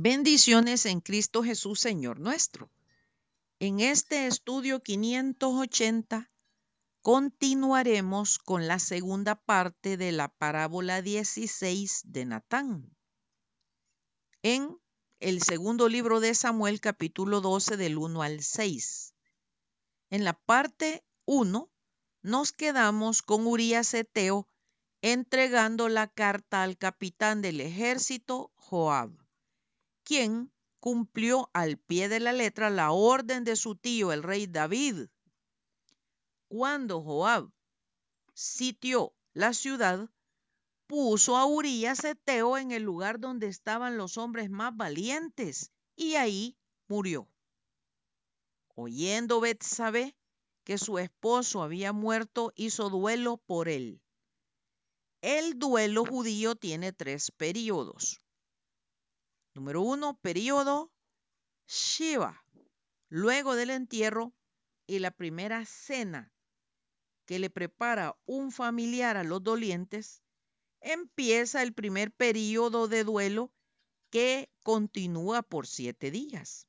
Bendiciones en Cristo Jesús, Señor nuestro. En este estudio 580 continuaremos con la segunda parte de la parábola 16 de Natán. En el segundo libro de Samuel, capítulo 12, del 1 al 6. En la parte 1 nos quedamos con Urías Eteo entregando la carta al capitán del ejército, Joab quien cumplió al pie de la letra la orden de su tío, el rey David. Cuando Joab sitió la ciudad, puso a Urías Eteo en el lugar donde estaban los hombres más valientes, y ahí murió. Oyendo Betsabé que su esposo había muerto, hizo duelo por él. El duelo judío tiene tres periodos. Número uno, periodo Shiva, luego del entierro y la primera cena que le prepara un familiar a los dolientes, empieza el primer periodo de duelo que continúa por siete días.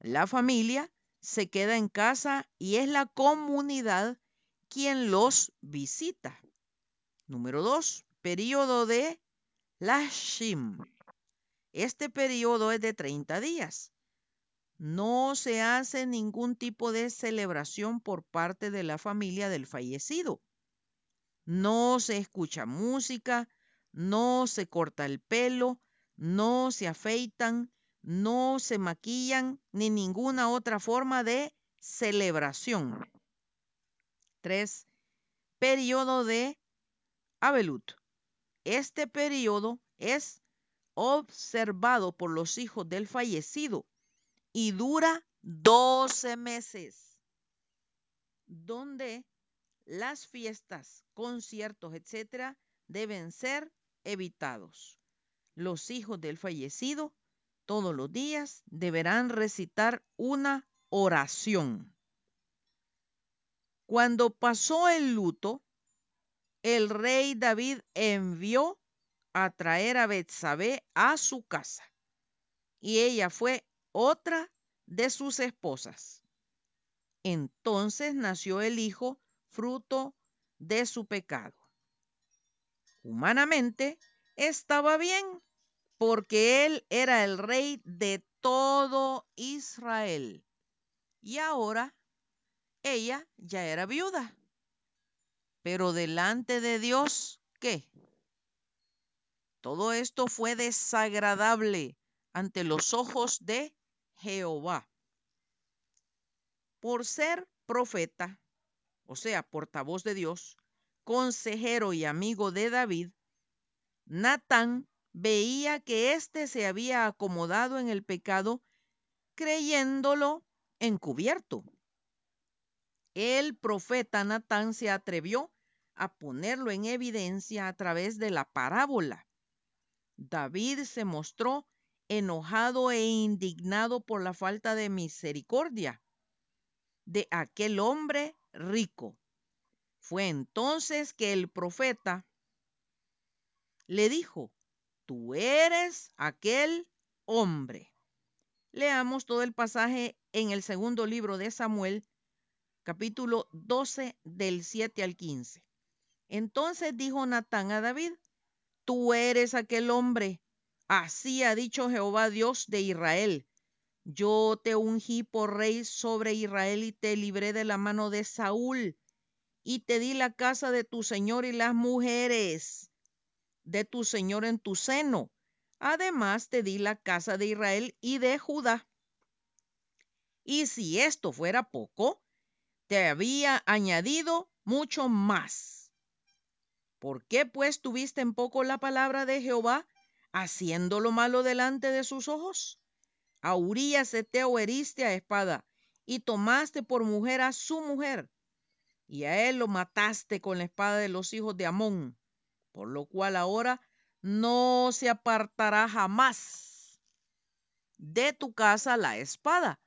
La familia se queda en casa y es la comunidad quien los visita. Número dos, periodo de Lashim, este periodo es de 30 días. No se hace ningún tipo de celebración por parte de la familia del fallecido. No se escucha música, no se corta el pelo, no se afeitan, no se maquillan, ni ninguna otra forma de celebración. 3. Periodo de Abelut. Este periodo es observado por los hijos del fallecido y dura 12 meses, donde las fiestas, conciertos, etcétera, deben ser evitados. Los hijos del fallecido todos los días deberán recitar una oración. Cuando pasó el luto, el rey David envió a traer a Betsabé a su casa. Y ella fue otra de sus esposas. Entonces nació el hijo fruto de su pecado. Humanamente estaba bien porque él era el rey de todo Israel. Y ahora ella ya era viuda. Pero delante de Dios, ¿qué? Todo esto fue desagradable ante los ojos de Jehová. Por ser profeta, o sea, portavoz de Dios, consejero y amigo de David, Natán veía que éste se había acomodado en el pecado creyéndolo encubierto. El profeta Natán se atrevió a ponerlo en evidencia a través de la parábola David se mostró enojado e indignado por la falta de misericordia de aquel hombre rico. Fue entonces que el profeta le dijo, tú eres aquel hombre. Leamos todo el pasaje en el segundo libro de Samuel, capítulo 12 del 7 al 15. Entonces dijo Natán a David, tú eres aquel hombre. Así ha dicho Jehová Dios de Israel. Yo te ungí por rey sobre Israel y te libré de la mano de Saúl y te di la casa de tu señor y las mujeres de tu señor en tu seno. Además te di la casa de Israel y de Judá. Y si esto fuera poco, te había añadido mucho más ¿Por qué pues tuviste en poco la palabra de Jehová, haciendo lo malo delante de sus ojos? A Urías Eteo heriste a espada, y tomaste por mujer a su mujer, y a él lo mataste con la espada de los hijos de Amón, por lo cual ahora no se apartará jamás de tu casa la espada,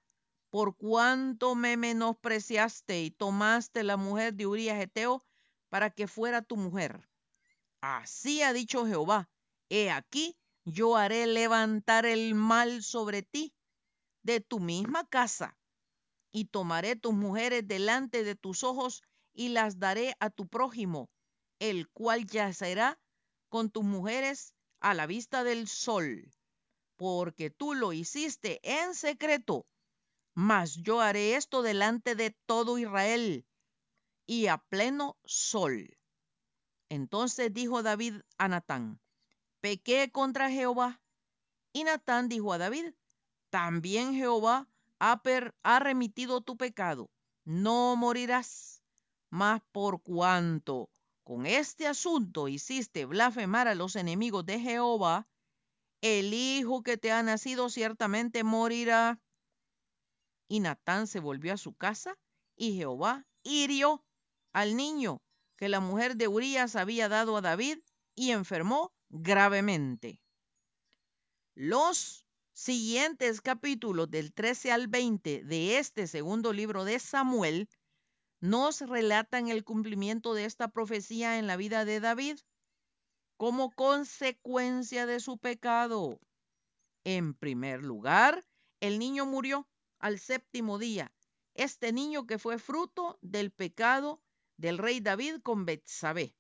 por cuanto me menospreciaste y tomaste la mujer de Urías Eteo para que fuera tu mujer. Así ha dicho Jehová, he aquí, yo haré levantar el mal sobre ti de tu misma casa, y tomaré tus mujeres delante de tus ojos y las daré a tu prójimo, el cual yacerá con tus mujeres a la vista del sol, porque tú lo hiciste en secreto, mas yo haré esto delante de todo Israel y a pleno sol. Entonces dijo David a Natán, pequé contra Jehová. Y Natán dijo a David, también Jehová ha, ha remitido tu pecado, no morirás. Mas por cuanto con este asunto hiciste blasfemar a los enemigos de Jehová, el hijo que te ha nacido ciertamente morirá. Y Natán se volvió a su casa y Jehová hirió al niño que la mujer de Urías había dado a David y enfermó gravemente. Los siguientes capítulos del 13 al 20 de este segundo libro de Samuel nos relatan el cumplimiento de esta profecía en la vida de David como consecuencia de su pecado. En primer lugar, el niño murió al séptimo día. Este niño que fue fruto del pecado del rey David con Betsabé.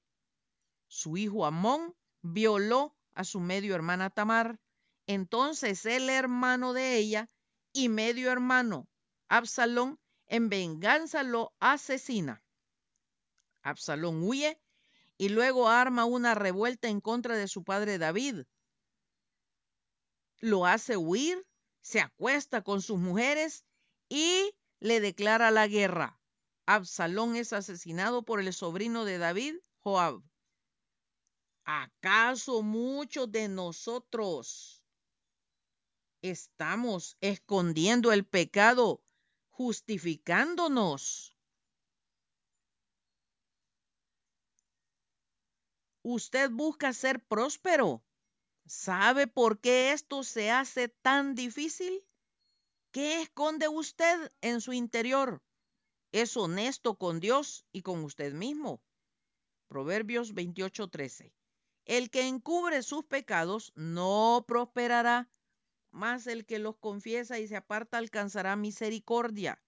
Su hijo Amón violó a su medio hermana Tamar. Entonces el hermano de ella y medio hermano Absalón en venganza lo asesina. Absalón huye y luego arma una revuelta en contra de su padre David. Lo hace huir, se acuesta con sus mujeres y le declara la guerra. Absalón es asesinado por el sobrino de David, Joab. ¿Acaso muchos de nosotros estamos escondiendo el pecado justificándonos. Usted busca ser próspero. ¿Sabe por qué esto se hace tan difícil? ¿Qué esconde usted en su interior? Es honesto con Dios y con usted mismo. Proverbios 28:13. El que encubre sus pecados no prosperará, mas el que los confiesa y se aparta alcanzará misericordia.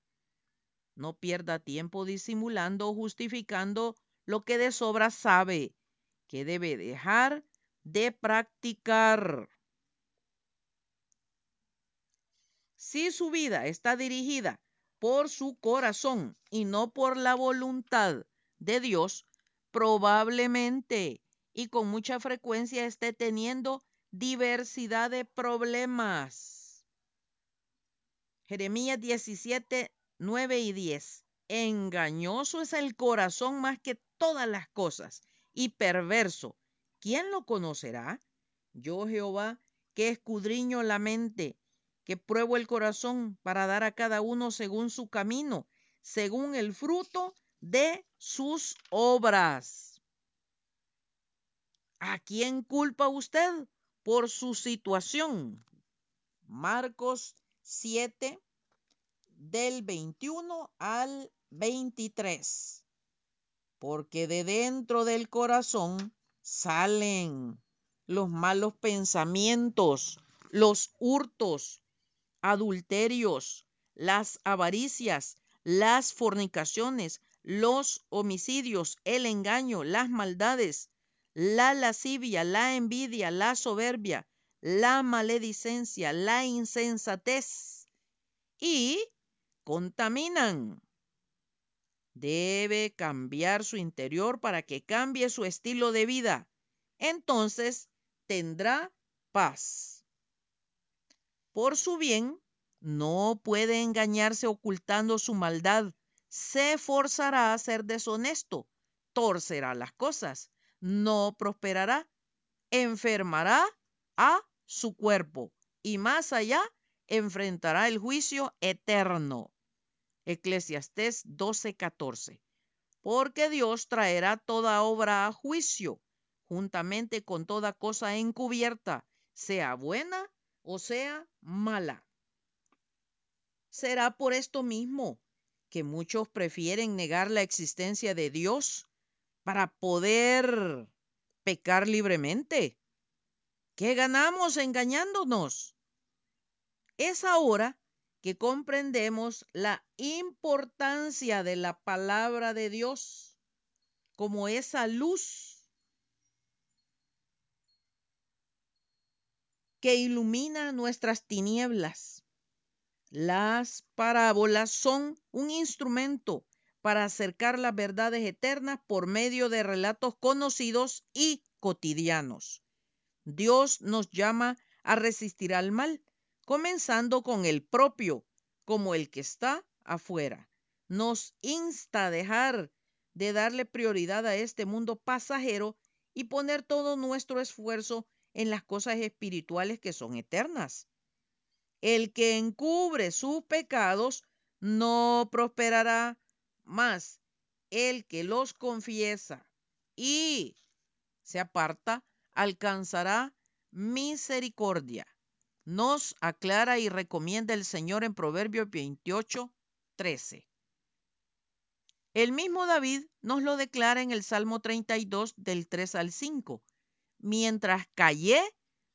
No pierda tiempo disimulando o justificando lo que de sobra sabe que debe dejar de practicar. Si su vida está dirigida por su corazón y no por la voluntad de Dios, probablemente y con mucha frecuencia esté teniendo diversidad de problemas. Jeremías 17, 9 y 10. Engañoso es el corazón más que todas las cosas y perverso. ¿Quién lo conocerá? Yo Jehová, que escudriño la mente, que pruebo el corazón para dar a cada uno según su camino, según el fruto de sus obras. ¿A quién culpa usted? por su situación. Marcos 7 del 21 al 23. Porque de dentro del corazón salen los malos pensamientos, los hurtos, adulterios, las avaricias, las fornicaciones, los homicidios, el engaño, las maldades, la lascivia, la envidia, la soberbia, la maledicencia, la insensatez y contaminan. Debe cambiar su interior para que cambie su estilo de vida. Entonces tendrá paz. Por su bien, no puede engañarse ocultando su maldad. Se forzará a ser deshonesto, torcerá las cosas, no prosperará, enfermará a su cuerpo y más allá enfrentará el juicio eterno. Eclesiastés 12:14. Porque Dios traerá toda obra a juicio, juntamente con toda cosa encubierta, sea buena o sea mala. Será por esto mismo que muchos prefieren negar la existencia de Dios para poder pecar libremente. ¿Qué ganamos engañándonos? Es ahora que comprendemos la importancia de la palabra de Dios como esa luz que ilumina nuestras tinieblas. Las parábolas son un instrumento para acercar las verdades eternas por medio de relatos conocidos y cotidianos. Dios nos llama a resistir al mal, comenzando con el propio, como el que está afuera. Nos insta a dejar de darle prioridad a este mundo pasajero y poner todo nuestro esfuerzo en las cosas espirituales que son eternas. El que encubre sus pecados no prosperará, más el que los confiesa y se aparta alcanzará misericordia. Nos aclara y recomienda el Señor en Proverbios 28, 13. El mismo David nos lo declara en el Salmo 32 del 3 al 5. Mientras callé,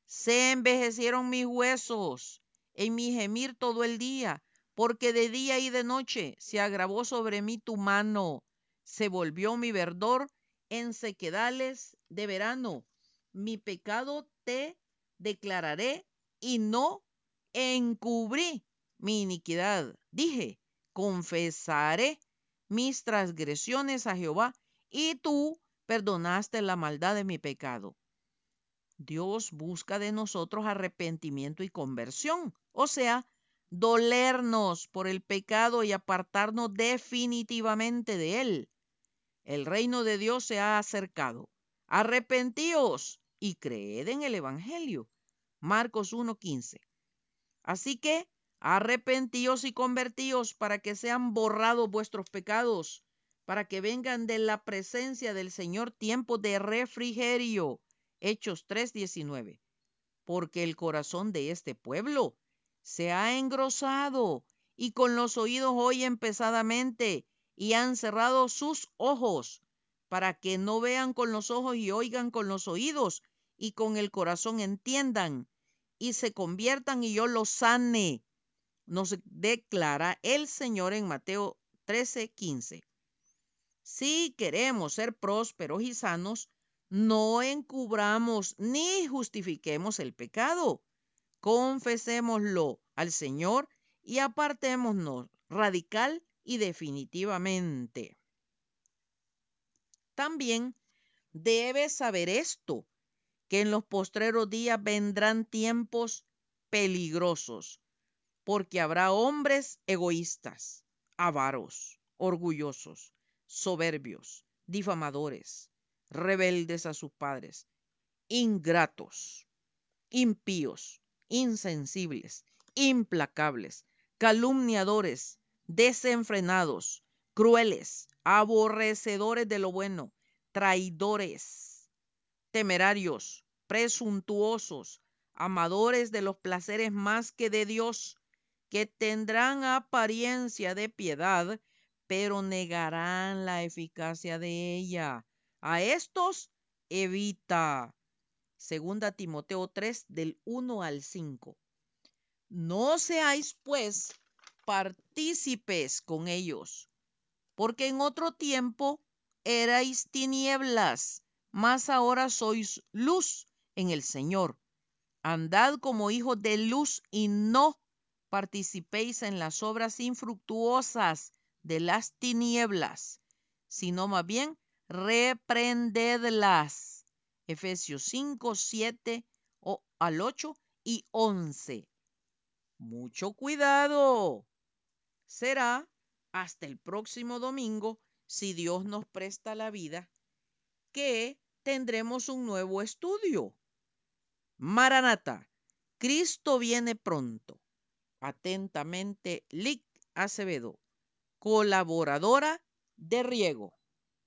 se envejecieron mis huesos en mi gemir todo el día, porque de día y de noche se agravó sobre mí tu mano, se volvió mi verdor en sequedales de verano mi pecado te declararé y no encubrí mi iniquidad. Dije, confesaré mis transgresiones a Jehová y tú perdonaste la maldad de mi pecado. Dios busca de nosotros arrepentimiento y conversión, o sea, dolernos por el pecado y apartarnos definitivamente de él. El reino de Dios se ha acercado. Arrepentíos y creed en el Evangelio. Marcos 1.15. Así que arrepentíos y convertíos para que sean borrados vuestros pecados, para que vengan de la presencia del Señor tiempos de refrigerio. Hechos 3.19. Porque el corazón de este pueblo se ha engrosado y con los oídos oyen pesadamente y han cerrado sus ojos para que no vean con los ojos y oigan con los oídos y con el corazón entiendan y se conviertan y yo los sane. Nos declara el Señor en Mateo 13, 15. Si queremos ser prósperos y sanos, no encubramos ni justifiquemos el pecado. Confesémoslo al Señor y apartémonos radical y definitivamente. También debes saber esto, que en los postreros días vendrán tiempos peligrosos, porque habrá hombres egoístas, avaros, orgullosos, soberbios, difamadores, rebeldes a sus padres, ingratos, impíos, insensibles, implacables, calumniadores, desenfrenados, crueles, aborrecedores de lo bueno, traidores, temerarios, presuntuosos, amadores de los placeres más que de Dios, que tendrán apariencia de piedad, pero negarán la eficacia de ella. A estos evita. Segunda Timoteo 3 del 1 al 5. No seáis pues partícipes con ellos, porque en otro tiempo erais tinieblas, mas ahora sois luz en el Señor. Andad como hijos de luz y no participéis en las obras infructuosas de las tinieblas, sino más bien reprendedlas. Efesios 5, 7 al 8 y 11. Mucho cuidado. Será hasta el próximo domingo, si Dios nos presta la vida, que tendremos un nuevo estudio. Maranata, Cristo viene pronto. Atentamente, Lic Acevedo, colaboradora de Riego.